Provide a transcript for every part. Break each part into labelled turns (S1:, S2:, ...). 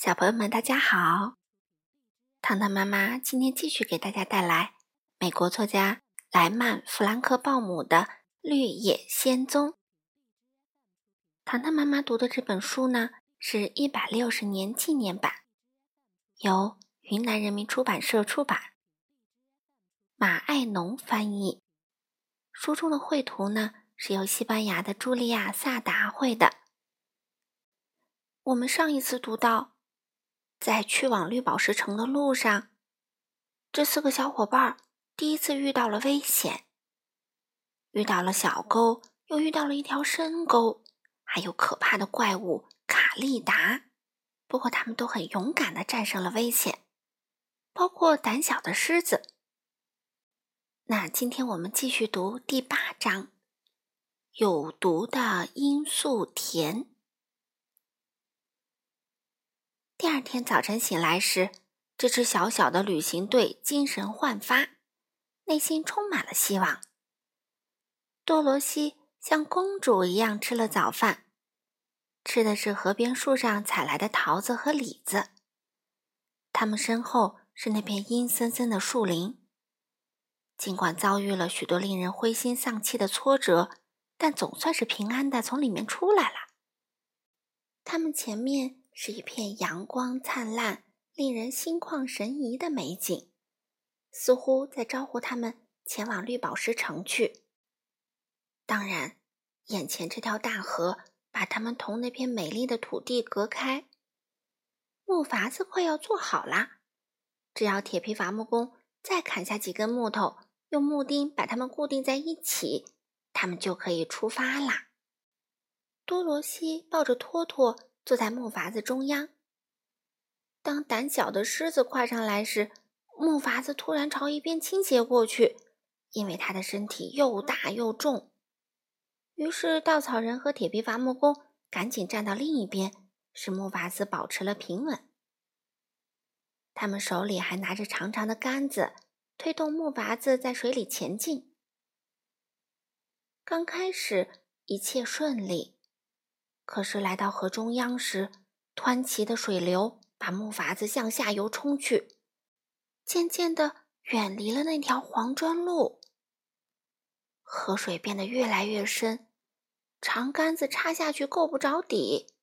S1: 小朋友们，大家好！糖糖妈妈今天继续给大家带来美国作家莱曼·弗兰克·鲍姆的《绿野仙踪》。糖糖妈妈读的这本书呢，是一百六十年纪念版，由云南人民出版社出版，马爱农翻译。书中的绘图呢，是由西班牙的茱莉亚·萨达绘的。我们上一次读到。在去往绿宝石城的路上，这四个小伙伴第一次遇到了危险，遇到了小沟，又遇到了一条深沟，还有可怕的怪物卡利达。不过他们都很勇敢的战胜了危险，包括胆小的狮子。那今天我们继续读第八章：有毒的罂粟田。第二天早晨醒来时，这支小小的旅行队精神焕发，内心充满了希望。多罗西像公主一样吃了早饭，吃的是河边树上采来的桃子和李子。他们身后是那片阴森森的树林。尽管遭遇了许多令人灰心丧气的挫折，但总算是平安的从里面出来了。他们前面。是一片阳光灿烂、令人心旷神怡的美景，似乎在招呼他们前往绿宝石城去。当然，眼前这条大河把他们同那片美丽的土地隔开。木筏子快要做好啦，只要铁皮伐木工再砍下几根木头，用木钉把它们固定在一起，他们就可以出发啦。多罗西抱着托托。坐在木筏子中央。当胆小的狮子跨上来时，木筏子突然朝一边倾斜过去，因为它的身体又大又重。于是稻草人和铁皮伐木工赶紧站到另一边，使木筏子保持了平稳。他们手里还拿着长长的杆子，推动木筏子在水里前进。刚开始一切顺利。可是来到河中央时，湍急的水流把木筏子向下游冲去，渐渐的远离了那条黄砖路。河水变得越来越深，长杆子插下去够不着底。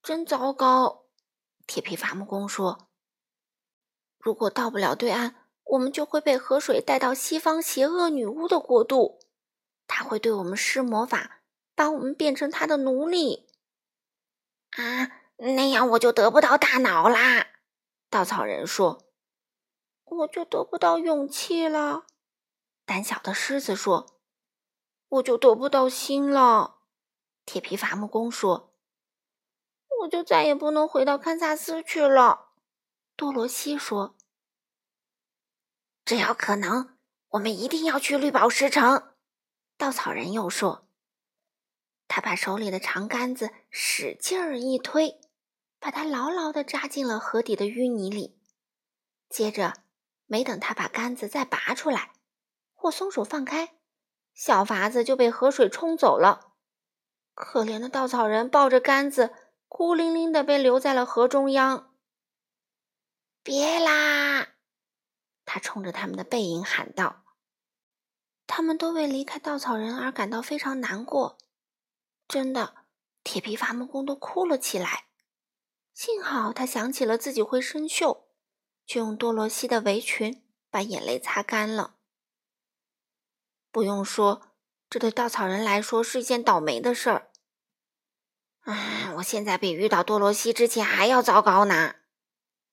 S1: 真糟糕！铁皮伐木工说：“如果到不了对岸，我们就会被河水带到西方邪恶女巫的国度，她会对我们施魔法。”把我们变成他的奴隶啊！那样我就得不到大脑啦。稻草人说：“我就得不到勇气了。”胆小的狮子说：“我就得不到心了。”铁皮伐木工说：“我就再也不能回到堪萨斯去了。”多罗西说：“只要可能，我们一定要去绿宝石城。”稻草人又说。他把手里的长杆子使劲儿一推，把它牢牢地扎进了河底的淤泥里。接着，没等他把杆子再拔出来，或松手放开，小筏子就被河水冲走了。可怜的稻草人抱着杆子，孤零零地被留在了河中央。别啦！他冲着他们的背影喊道。他们都为离开稻草人而感到非常难过。真的，铁皮伐木工都哭了起来。幸好他想起了自己会生锈，就用多罗西的围裙把眼泪擦干了。不用说，这对稻草人来说是一件倒霉的事儿。唉，我现在比遇到多罗西之前还要糟糕呢。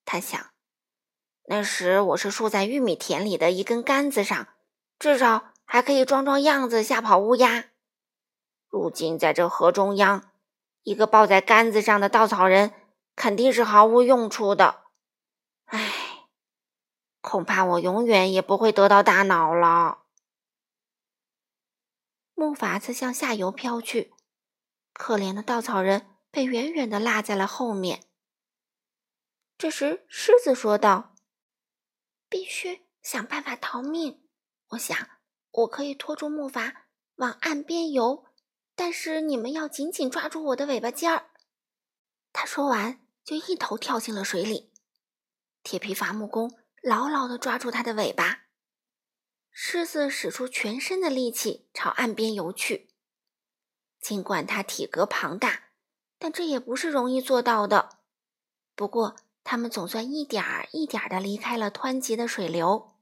S1: 他想，那时我是竖在玉米田里的一根杆子上，至少还可以装装样子，吓跑乌鸦。如今在这河中央，一个抱在杆子上的稻草人肯定是毫无用处的。唉，恐怕我永远也不会得到大脑了。木筏子向下游飘去，可怜的稻草人被远远的落在了后面。这时，狮子说道：“必须想办法逃命。我想，我可以拖住木筏往岸边游。”但是你们要紧紧抓住我的尾巴尖儿。他说完，就一头跳进了水里。铁皮伐木工牢牢地抓住他的尾巴。狮子使出全身的力气朝岸边游去。尽管它体格庞大，但这也不是容易做到的。不过，他们总算一点儿一点儿地离开了湍急的水流。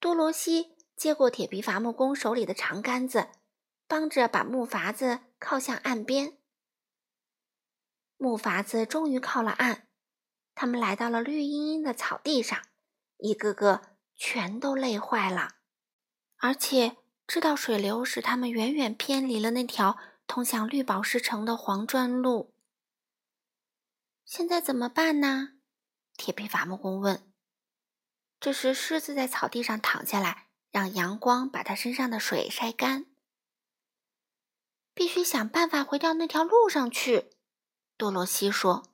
S1: 多罗西接过铁皮伐木工手里的长杆子，帮着把木筏子靠向岸边。木筏子终于靠了岸，他们来到了绿茵茵的草地上，一个个。全都累坏了，而且知道水流使他们远远偏离了那条通向绿宝石城的黄砖路。现在怎么办呢？铁皮伐木工问。这时，狮子在草地上躺下来，让阳光把它身上的水晒干。必须想办法回到那条路上去，多罗西说。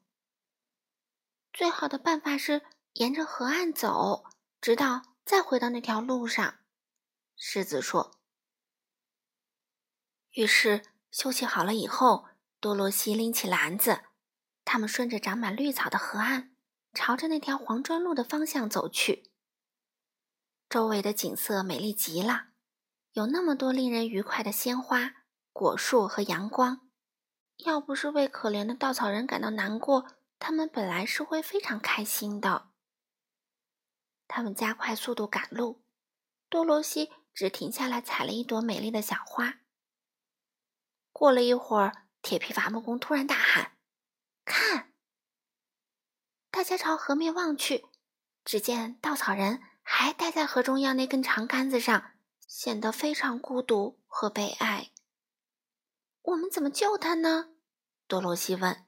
S1: 最好的办法是沿着河岸走，直到。再回到那条路上，狮子说。于是休息好了以后，多罗西拎起篮子，他们顺着长满绿草的河岸，朝着那条黄砖路的方向走去。周围的景色美丽极了，有那么多令人愉快的鲜花、果树和阳光。要不是为可怜的稻草人感到难过，他们本来是会非常开心的。他们加快速度赶路，多罗西只停下来采了一朵美丽的小花。过了一会儿，铁皮伐木工突然大喊：“看！”大家朝河面望去，只见稻草人还待在河中央那根长杆子上，显得非常孤独和悲哀。我们怎么救他呢？多罗西问。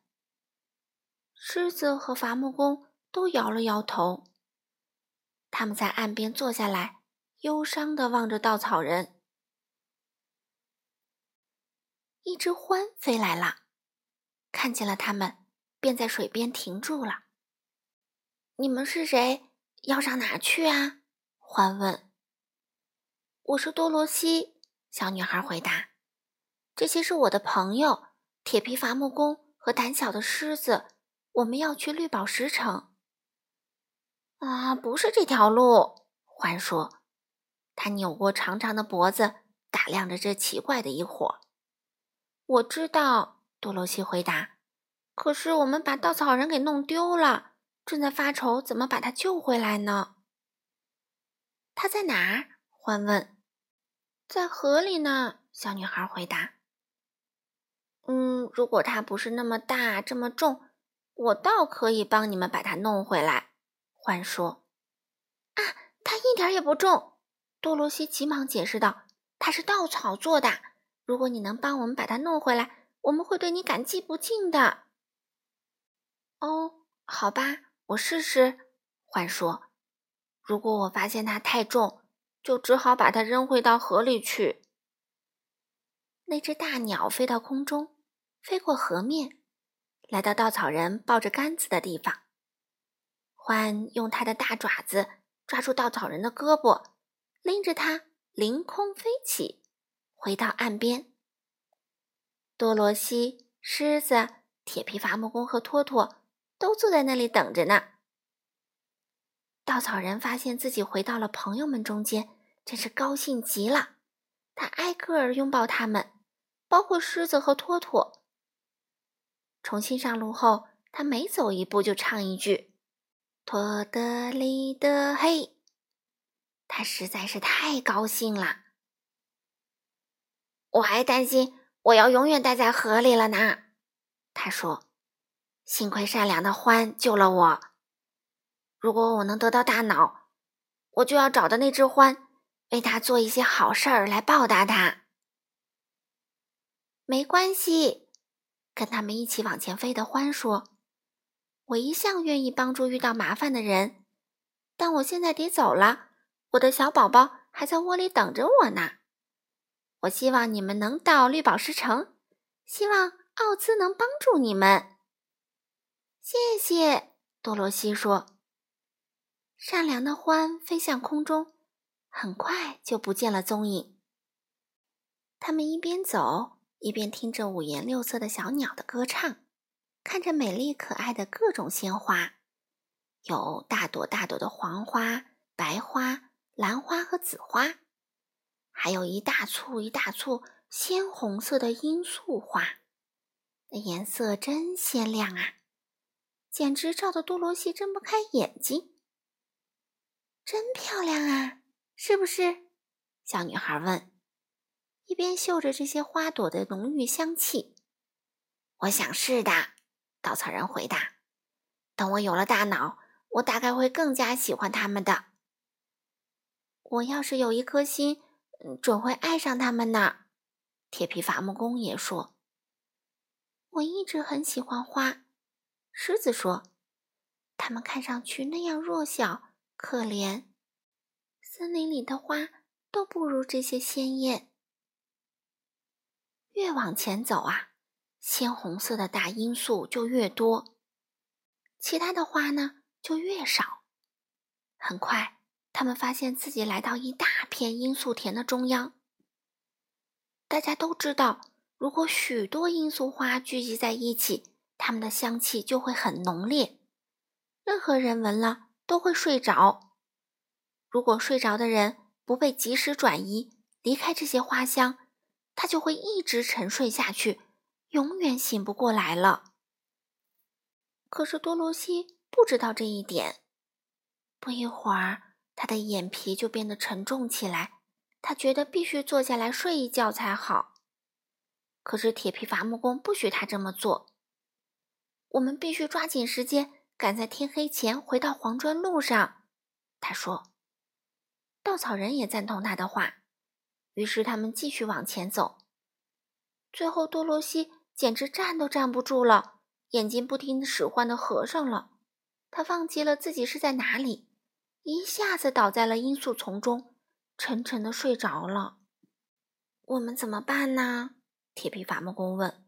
S1: 狮子和伐木工都摇了摇头。他们在岸边坐下来，忧伤地望着稻草人。一只獾飞来了，看见了他们，便在水边停住了。“你们是谁？要上哪去啊？”獾问。“我是多罗西。”小女孩回答。“这些是我的朋友，铁皮伐木工和胆小的狮子。我们要去绿宝石城。”啊，不是这条路。獾说：“他扭过长长的脖子，打量着这奇怪的一伙。”我知道，多罗西回答。可是我们把稻草人给弄丢了，正在发愁怎么把他救回来呢。他在哪儿？獾问。在河里呢。小女孩回答。嗯，如果它不是那么大，这么重，我倒可以帮你们把它弄回来。獾说：“啊，它一点也不重。”多罗西急忙解释道：“它是稻草做的。如果你能帮我们把它弄回来，我们会对你感激不尽的。”哦，好吧，我试试。”獾说：“如果我发现它太重，就只好把它扔回到河里去。”那只大鸟飞到空中，飞过河面，来到稻草人抱着杆子的地方。獾用它的大爪子抓住稻草人的胳膊，拎着它凌空飞起，回到岸边。多罗西、狮子、铁皮伐木工和托托都坐在那里等着呢。稻草人发现自己回到了朋友们中间，真是高兴极了。他挨个儿拥抱他们，包括狮子和托托。重新上路后，他每走一步就唱一句。托德里的嘿，他实在是太高兴了。我还担心我要永远待在河里了呢。他说：“幸亏善良的獾救了我。如果我能得到大脑，我就要找到那只獾，为他做一些好事儿来报答他。”没关系，跟他们一起往前飞的獾说。我一向愿意帮助遇到麻烦的人，但我现在得走了。我的小宝宝还在窝里等着我呢。我希望你们能到绿宝石城，希望奥兹能帮助你们。谢谢，多罗西说。善良的獾飞向空中，很快就不见了踪影。他们一边走，一边听着五颜六色的小鸟的歌唱。看着美丽可爱的各种鲜花，有大朵大朵的黄花、白花、蓝花和紫花，还有一大簇一大簇鲜红色的罂粟花，那颜色真鲜亮啊，简直照得多罗西睁不开眼睛。真漂亮啊，是不是？小女孩问，一边嗅着这些花朵的浓郁香气。我想是的，稻草人回答。等我有了大脑，我大概会更加喜欢它们的。我要是有一颗心，准会爱上它们呢。铁皮伐木工也说。我一直很喜欢花，狮子说。它们看上去那样弱小。可怜，森林里的花都不如这些鲜艳。越往前走啊，鲜红色的大罂粟就越多，其他的花呢就越少。很快，他们发现自己来到一大片罂粟田的中央。大家都知道，如果许多罂粟花聚集在一起，它们的香气就会很浓烈，任何人闻了。都会睡着。如果睡着的人不被及时转移离开这些花香，他就会一直沉睡下去，永远醒不过来了。可是多罗西不知道这一点。不一会儿，他的眼皮就变得沉重起来，他觉得必须坐下来睡一觉才好。可是铁皮伐木工不许他这么做。我们必须抓紧时间。赶在天黑前回到黄砖路上，他说。稻草人也赞同他的话，于是他们继续往前走。最后，多罗西简直站都站不住了，眼睛不停使唤的合上了。他忘记了自己是在哪里，一下子倒在了罂粟丛中，沉沉的睡着了。我们怎么办呢？铁皮伐木工问。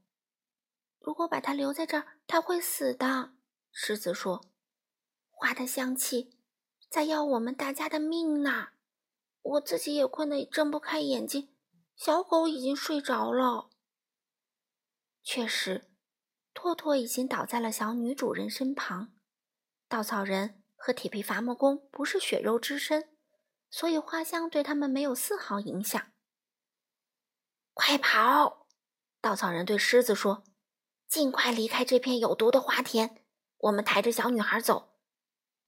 S1: 如果把他留在这儿，他会死的。狮子说：“花的香气在要我们大家的命呢。我自己也困得睁不开眼睛，小狗已经睡着了。确实，托托已经倒在了小女主人身旁。稻草人和铁皮伐木工不是血肉之身，所以花香对他们没有丝毫影响。快跑！稻草人对狮子说：‘尽快离开这片有毒的花田。’”我们抬着小女孩走，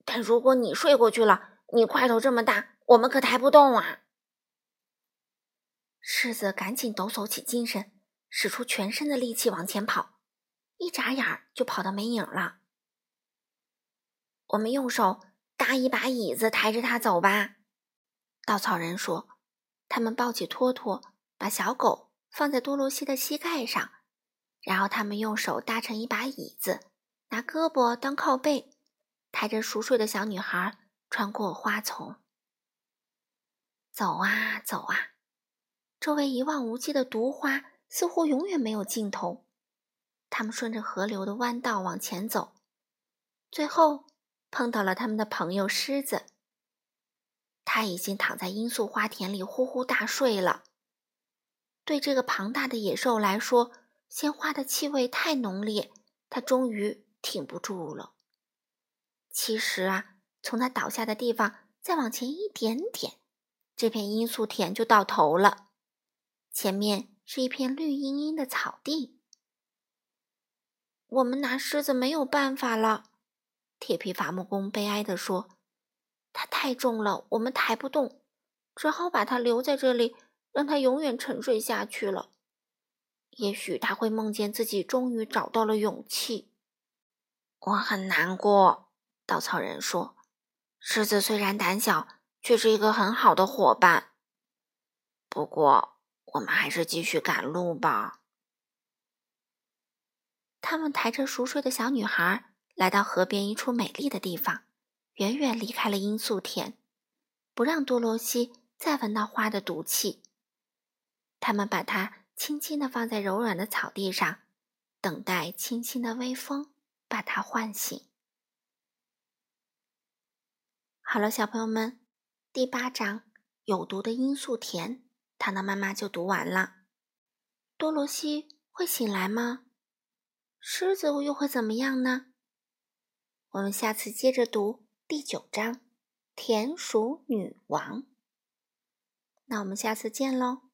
S1: 但如果你睡过去了，你块头这么大，我们可抬不动啊！狮子赶紧抖擞起精神，使出全身的力气往前跑，一眨眼就跑到没影了。我们用手搭一把椅子，抬着它走吧。稻草人说。他们抱起托托，把小狗放在多罗西的膝盖上，然后他们用手搭成一把椅子。拿胳膊当靠背，抬着熟睡的小女孩穿过花丛，走啊走啊，周围一望无际的毒花似乎永远没有尽头。他们顺着河流的弯道往前走，最后碰到了他们的朋友狮子。他已经躺在罂粟花田里呼呼大睡了。对这个庞大的野兽来说，鲜花的气味太浓烈，它终于。挺不住了。其实啊，从他倒下的地方再往前一点点，这片罂粟田就到头了。前面是一片绿茵茵的草地。我们拿狮子没有办法了，铁皮伐木工悲哀地说：“它太重了，我们抬不动，只好把它留在这里，让它永远沉睡下去了。也许他会梦见自己终于找到了勇气。”我很难过，稻草人说：“狮子虽然胆小，却是一个很好的伙伴。不过，我们还是继续赶路吧。”他们抬着熟睡的小女孩来到河边一处美丽的地方，远远离开了罂粟田，不让多罗西再闻到花的毒气。他们把它轻轻地放在柔软的草地上，等待轻轻的微风。把它唤醒。好了，小朋友们，第八章有毒的罂粟田，糖糖妈妈就读完了。多罗西会醒来吗？狮子又会怎么样呢？我们下次接着读第九章《田鼠女王》。那我们下次见喽。